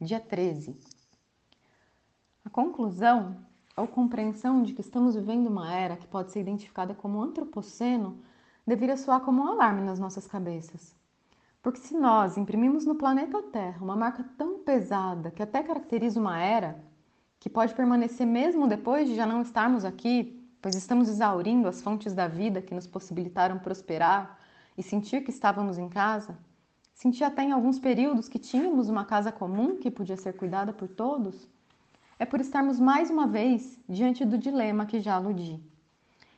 dia 13. A conclusão ou compreensão de que estamos vivendo uma era que pode ser identificada como antropoceno deveria soar como um alarme nas nossas cabeças. Porque se nós imprimimos no planeta Terra uma marca tão pesada que até caracteriza uma era, que pode permanecer mesmo depois de já não estarmos aqui, pois estamos exaurindo as fontes da vida que nos possibilitaram prosperar e sentir que estávamos em casa, sentir até em alguns períodos que tínhamos uma casa comum que podia ser cuidada por todos, é por estarmos mais uma vez diante do dilema que já aludi.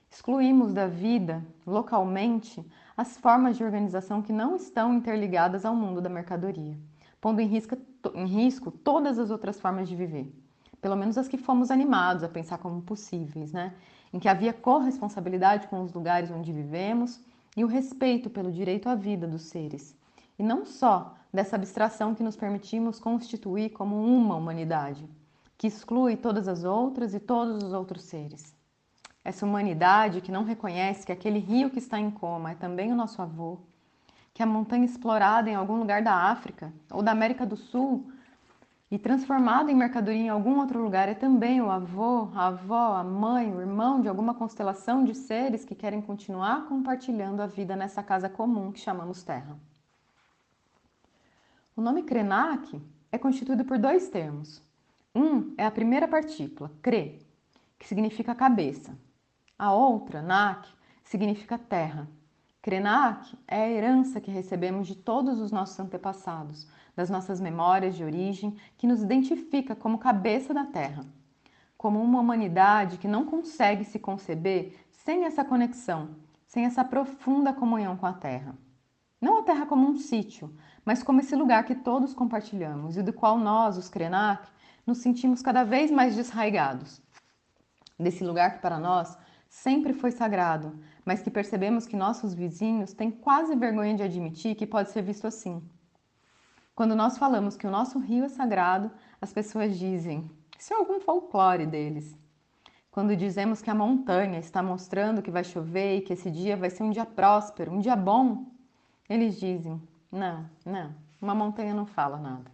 Excluímos da vida, localmente, as formas de organização que não estão interligadas ao mundo da mercadoria, pondo em risco, em risco todas as outras formas de viver pelo menos as que fomos animados a pensar como possíveis, né? Em que havia corresponsabilidade com os lugares onde vivemos e o respeito pelo direito à vida dos seres. E não só dessa abstração que nos permitimos constituir como uma humanidade, que exclui todas as outras e todos os outros seres. Essa humanidade que não reconhece que aquele rio que está em coma é também o nosso avô, que a montanha explorada em algum lugar da África ou da América do Sul e transformado em mercadoria em algum outro lugar é também o avô, a avó, a mãe, o irmão de alguma constelação de seres que querem continuar compartilhando a vida nessa casa comum que chamamos Terra. O nome Krenak é constituído por dois termos. Um é a primeira partícula, Kre, que significa cabeça. A outra, Nak, significa terra. Krenak é a herança que recebemos de todos os nossos antepassados, das nossas memórias de origem, que nos identifica como cabeça da Terra, como uma humanidade que não consegue se conceber sem essa conexão, sem essa profunda comunhão com a Terra. A Terra como um sítio, mas como esse lugar que todos compartilhamos e do qual nós, os Krenak, nos sentimos cada vez mais desraigados. Desse lugar que para nós sempre foi sagrado, mas que percebemos que nossos vizinhos têm quase vergonha de admitir que pode ser visto assim. Quando nós falamos que o nosso rio é sagrado, as pessoas dizem: isso é algum folclore deles. Quando dizemos que a montanha está mostrando que vai chover e que esse dia vai ser um dia próspero, um dia bom, eles dizem: não, não, uma montanha não fala nada.